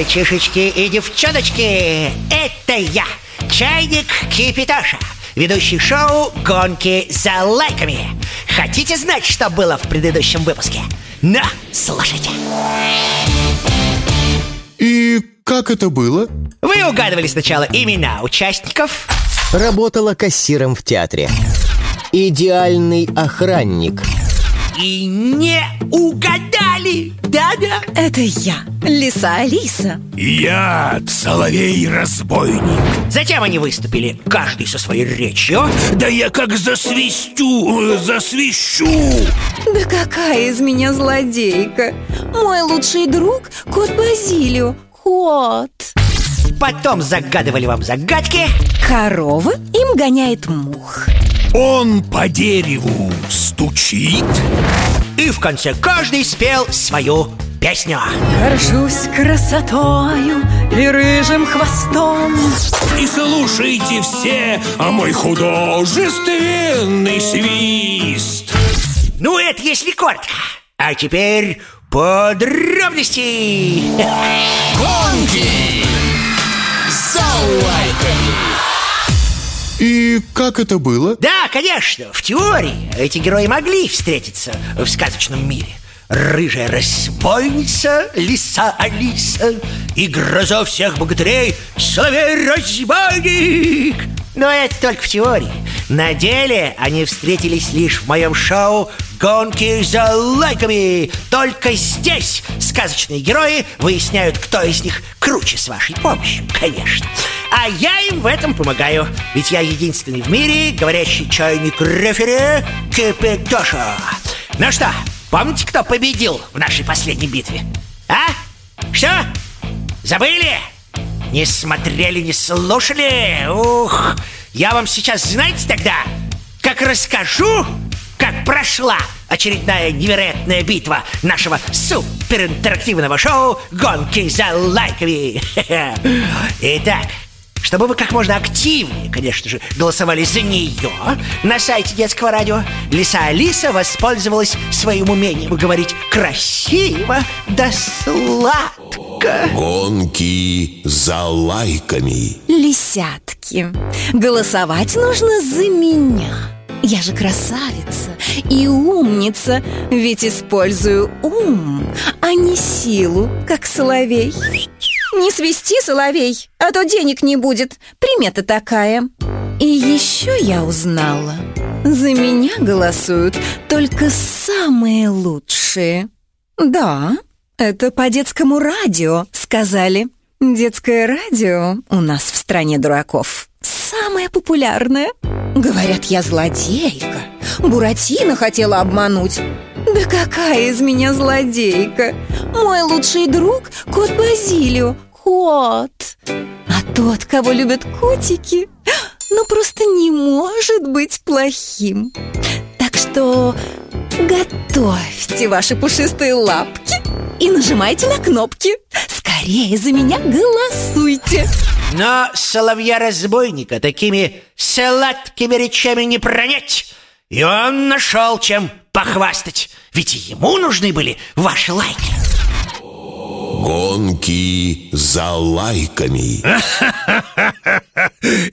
Мальчишечки и девчоночки, это я, Чайник Кипитоша, ведущий шоу «Гонки за лайками». Хотите знать, что было в предыдущем выпуске? На, слушайте. И как это было? Вы угадывали сначала имена участников, Работала кассиром в театре. Идеальный охранник. И не угадали. Да-да. Это я, Лиса Алиса Я соловей-разбойник Затем они выступили, каждый со своей речью. Да я как засвистю, э, засвищу Да какая из меня злодейка Мой лучший друг – кот Базилио Кот Потом загадывали вам загадки. Корова им гоняет мух Он по дереву стучит И в конце каждый спел свою песню. Горжусь красотою и рыжим хвостом И слушайте все, а мой художественный свист Ну, это если коротко. А теперь подробности. Гонки за лайками И как это было? Да, конечно, в теории эти герои могли встретиться в сказочном мире. Рыжая разбойница, лиса Алиса и гроза всех богатырей Соловей-разбойник. Но это только в теории. На деле они встретились лишь в моем шоу «Гонки за лайками». Только здесь сказочные герои выясняют, кто из них круче с вашей помощью, конечно. А я им в этом помогаю, ведь я единственный в мире говорящий чайник рефери Кипятоша. Ну что, помните, кто победил в нашей последней битве? А? Что? Забыли? Не смотрели, не слушали? Ух, я вам сейчас, знаете тогда, как расскажу, как прошла очередная невероятная битва нашего суперинтерактивного шоу «Гонки за лайками». Итак, чтобы вы как можно активнее, конечно же, голосовали за нее на сайте детского радио, Лиса Алиса воспользовалась своим умением говорить красиво да сладко. Гонки за лайками. Лисятки Голосовать нужно за меня Я же красавица и умница Ведь использую ум, а не силу, как соловей Не свисти, соловей, а то денег не будет. Примета такая. И еще я узнала. За меня голосуют только самые лучшие. Да, это по детскому радио сказали. Детское радио у нас в стране дураков Самое популярное. Говорят, я злодейка. Буратино хотела обмануть Да какая из меня злодейка? Мой лучший друг – кот Базилио. Кот. А тот, кого любят котики Ну просто не может быть плохим. Так что готовьте ваши пушистые лапки И нажимайте на кнопки. Скорее за меня голосуйте. Но соловья-разбойника такими сладкими речами не пронять. И он нашел чем похвастать. Ведь и ему нужны были ваши лайки Гонки за лайками.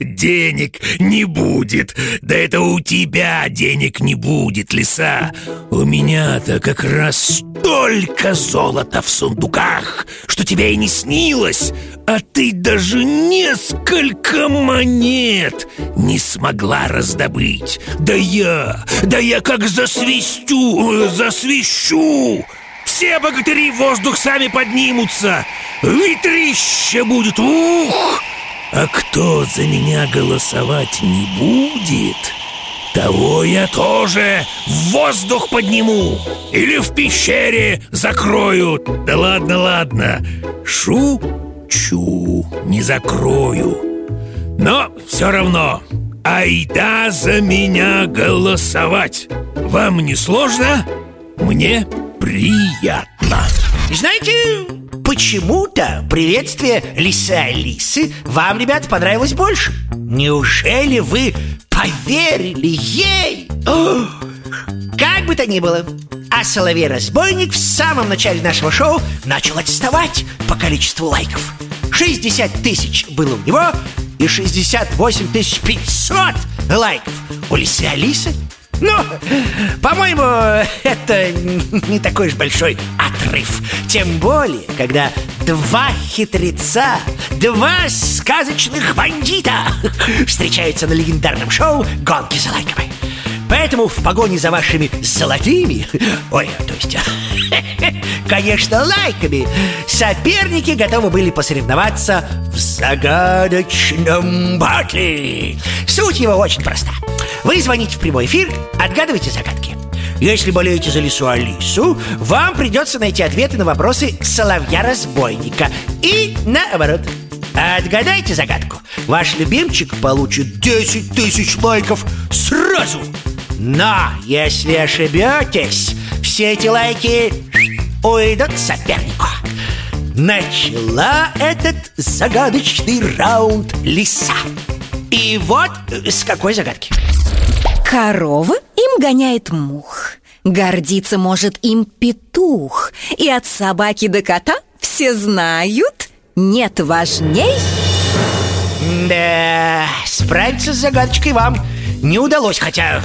Денег не будет. Да это у тебя денег не будет, лиса. У меня-то как раз столько золота в сундуках Что тебе и не снилось А ты даже несколько монет не смогла раздобыть. Да я, да я как засвистю, э, засвищу все богатыри в воздух сами поднимутся Ветрище будет, ух! А кто за меня голосовать не будет Того я тоже в воздух подниму Или в пещере закроют Да ладно, ладно Шучу, не закрою Но все равно Айда за меня голосовать Вам не сложно? Мне приятно Знаете, почему-то приветствие Лисы Алисы вам, ребята, понравилось больше Неужели вы поверили ей? Как бы то ни было, а Соловей-разбойник в самом начале нашего шоу начал отставать по количеству лайков. 60 тысяч было у него и 68 тысяч 500 лайков у Лисы Алисы. Ну, по-моему, это не такой уж большой отрыв. Тем более, когда два хитреца, два сказочных бандита встречаются на легендарном шоу «Гонки за лайками». Поэтому в погоне за вашими золотыми, ой, то есть, конечно, лайками, соперники готовы были посоревноваться в загадочном батле. Суть его очень проста. Вы звоните в прямой эфир, отгадывайте загадки. Если болеете за лису Алису, вам придется найти ответы на вопросы соловья-разбойника. И наоборот. Отгадайте загадку. Ваш любимчик получит 10 тысяч лайков сразу. Но если ошибетесь, все эти лайки уйдут сопернику. Начала этот загадочный раунд лиса. И вот с какой загадки. Корова им гоняет мух. Гордиться может им петух. И от собаки до кота все знают Нет важней. Да, справиться с загадочкой вам не удалось Хотя,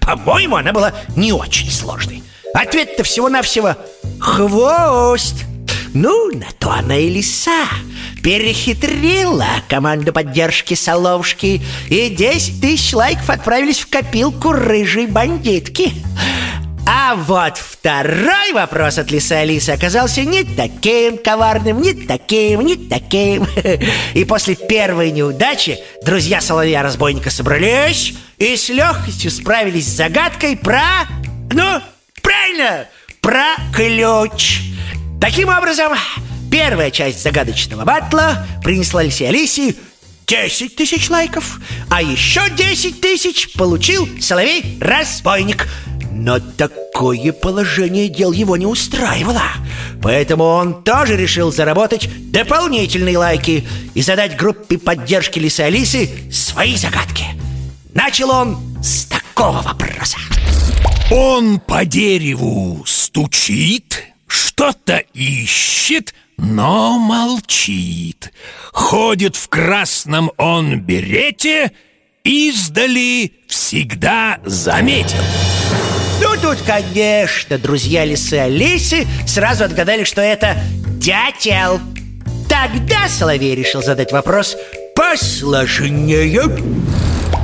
по-моему, она была не очень сложной. Ответ-то всего-навсего хвост. Ну, на то она и лиса Перехитрила команду поддержки Соловушки И 10 тысяч лайков отправились в копилку рыжей бандитки а вот второй вопрос от Лисы Алисы оказался не таким коварным, не таким, не таким. И после первой неудачи друзья Соловья-разбойника собрались и с легкостью справились с загадкой про... Ну, правильно, про ключ. Таким образом, первая часть загадочного батла принесла Лисе Алисе 10 тысяч лайков, а еще 10 тысяч получил Соловей-разбойник. Но такое положение дел его не устраивало. Поэтому он тоже решил заработать дополнительные лайки и задать группе поддержки Лисы Алисы свои загадки. Начал он с такого вопроса. Он по дереву стучит, что-то ищет, но молчит. Ходит в красном он берете, издали всегда заметен. Ну, тут, конечно, друзья Лисы Алисы сразу отгадали, что это дятел. Тогда Соловей решил задать вопрос посложнее.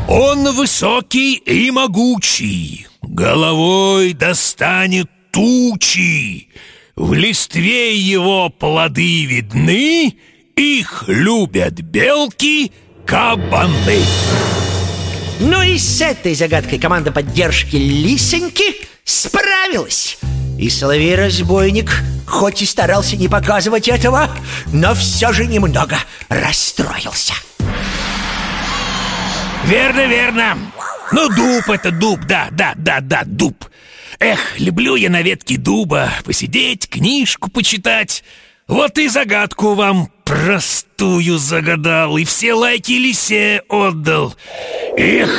Он высокий и могучий, головой достанет тучи. В листве его плоды видны, их любят белки, кабаны. Ну и с этой загадкой команда поддержки Лисеньки справилась. И Соловей-разбойник, хоть и старался не показывать этого, но все же немного расстроился. Верно, верно. Ну, дуб это дуб, да, да, да, да, дуб. Эх, люблю я на ветке дуба посидеть, книжку почитать. Вот и загадку вам простую загадал, и все лайки лисе отдал. Эх!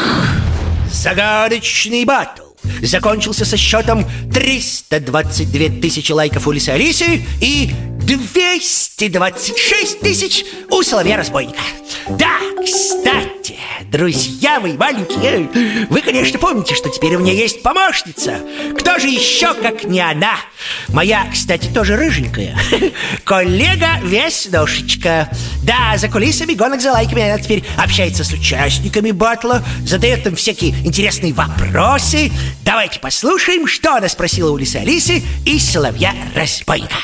Загадочный батл закончился со счетом 322 тысячи лайков у Лисы Алисы и 226 тысяч у Соловья-разбойника. Да, кстати, друзья мои маленькие, вы, конечно, помните, что теперь у меня есть помощница. Кто же еще, как не она? Моя, кстати, тоже рыженькая. Коллега Веснушечка. Да, за кулисами гонок за лайками она теперь общается с участниками батла, задает им всякие интересные вопросы. Давайте послушаем, что она спросила у Лисы Алисы и Соловья-разбойника.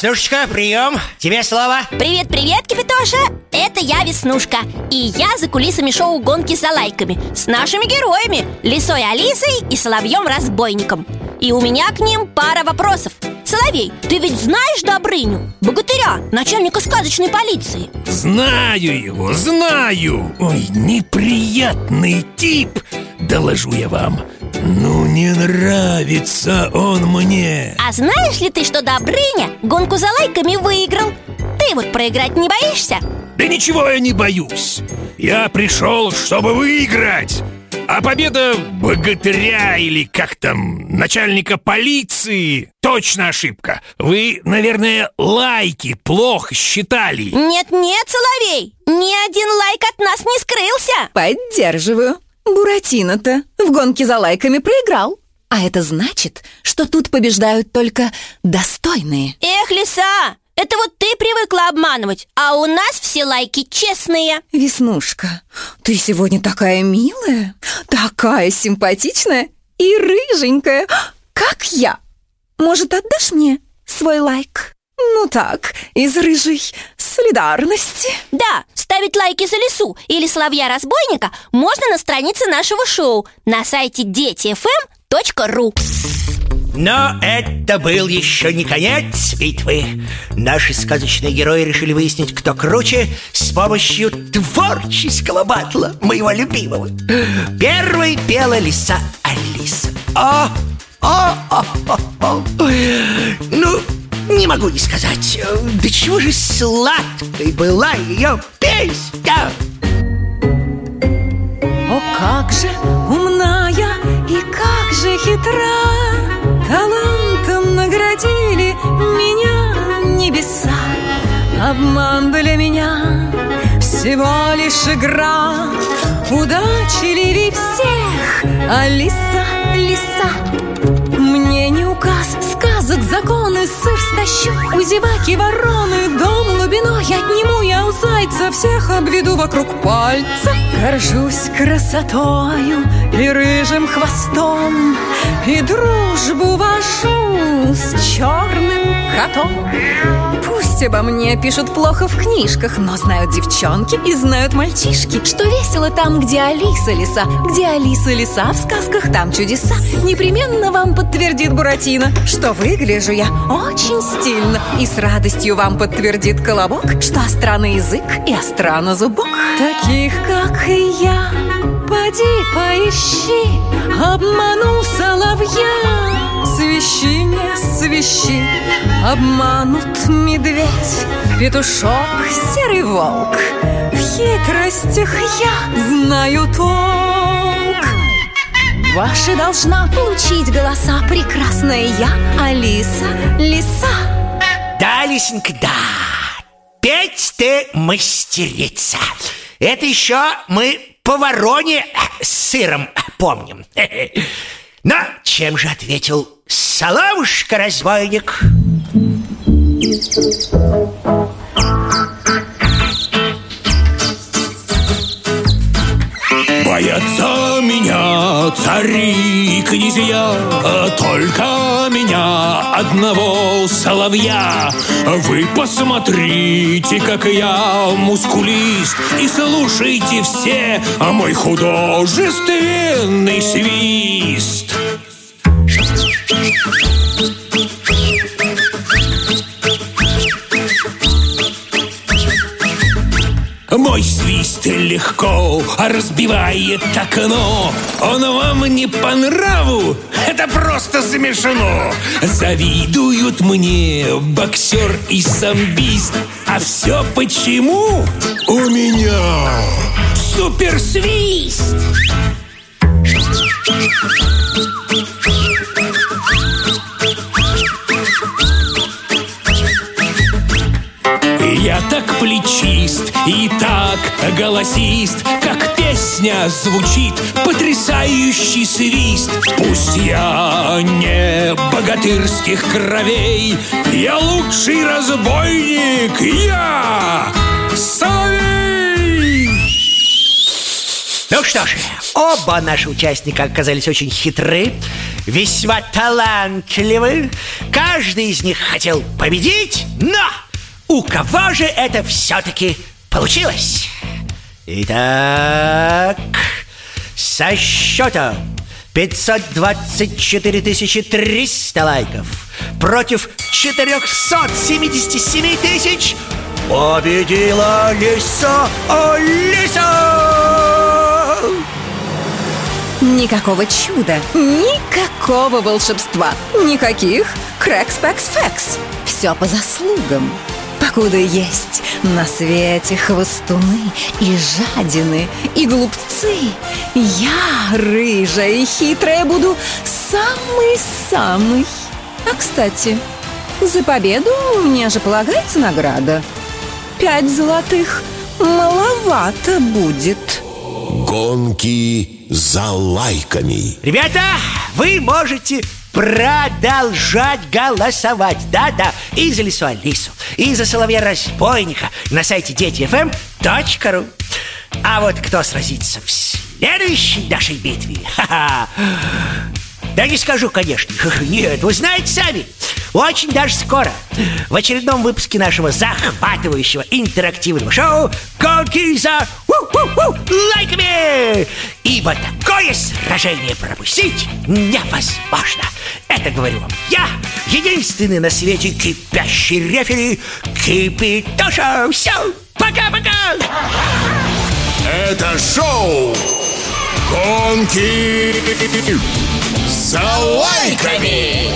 Веснушечка, прием, тебе слово. Привет-привет, Кипятоша! Это я, Веснушка И я за кулисами шоу «Гонки за лайками» С нашими героями Лисой Алисой и Соловьем-разбойником И у меня к ним пара вопросов Соловей, ты ведь знаешь Добрыню? Богатыря, начальника сказочной полиции Знаю его, знаю Ой, неприятный тип Доложу я вам. Ну, не нравится он мне. А знаешь ли ты, что Добрыня гонку за лайками выиграл? Ты вот проиграть не боишься? Да ничего я не боюсь. Я пришел, чтобы выиграть. А победа богатыря или как там, начальника полиции Точно ошибка. Вы, наверное, лайки плохо считали. Нет-нет, Соловей, ни один лайк от нас не скрылся. Поддерживаю. Буратино-то в гонке за лайками проиграл. А это значит, что тут побеждают только достойные. Эх, лиса, это вот ты привыкла обманывать А у нас все лайки честные Веснушка, ты сегодня такая милая, такая симпатичная и рыженькая, как я. Может, отдашь мне свой лайк? Ну так, из рыжей солидарности. Да, ставить лайки за лису или соловья-разбойника можно на странице нашего шоу на сайте детифм.ру Но это был еще не конец битвы Наши сказочные герои решили выяснить, кто круче С помощью творческого батла Моего любимого Первой пела лиса Алиса о, о. Могу не сказать. До чего же сладкой была ее песня? О, как же умная и как же хитра! Талантом наградили меня небеса. Обман для меня всего лишь игра. Удачи ли всех, Алиса, лиса законы, сыр стащу У зеваки вороны, дом глубиной отниму Я у зайца всех обведу вокруг пальца. Горжусь красотою и рыжим хвостом И дружбу вашу с черным котом Пусть обо мне пишут плохо в книжках Но знают девчонки и знают мальчишки. Что весело там, где Алиса лиса Где Алиса лиса в сказках, там чудеса. Непременно вам подтвердит Буратино Что выгляжу я очень стильно. И с радостью вам подтвердит Колобок Что остра на язык и остра на зубок. Таких, как и я, поди поищи Обману соловья Свищи, не свищи, обманут медведь, петушок, серый волк. В хитростях я знаю толк. Ваша должна получить голоса прекрасная я, Алиса, лиса. Да, Лисенька, да Петь ты мастерица Это еще мы по вороне сыром помним Но чем же ответил Соловушка-разбойник? Боятся меня цари и князья Только меня одного соловья. Вы посмотрите, как я мускулист И слушайте все мой художественный свист легко разбивает окно Он вам не по нраву, это просто смешно Завидуют мне боксер и самбист А все почему? У меня Суперсвист! И так голосист Как песня звучит потрясающий свист Пусть я не богатырских кровей Я лучший разбойник, я Соловей! Ну что ж, оба наши участника оказались очень хитры, весьма талантливы. Каждый из них хотел победить, но у кого же это все-таки получилось? Итак, со счетом 524 300 лайков против 477 тысяч победила Лиса Алиса! Никакого чуда, никакого волшебства, никаких крэкс-пэкс-фэкс. Все по заслугам. По покуда есть на свете хвостуны и жадины, и глупцы. Я, рыжая и хитрая, буду самый-самый. А, кстати, за победу мне же полагается награда. Пять золотых маловато будет. Гонки за лайками. Ребята, вы можете продолжать голосовать. Да-да, и за Лису Алису, и за Соловья-разбойника на сайте детифм.ру. А вот кто сразится в следующей нашей битве? Ха-ха! Да не скажу, конечно. Нет, вы знаете сами. Очень даже скоро в очередном выпуске нашего захватывающего интерактивного шоу «Гонки за лайками!» Ибо такое сражение пропустить невозможно. Это говорю вам я, единственный на свете кипящий рефери Кипитоша. Все, пока-пока! Это шоу «Гонки за лайками».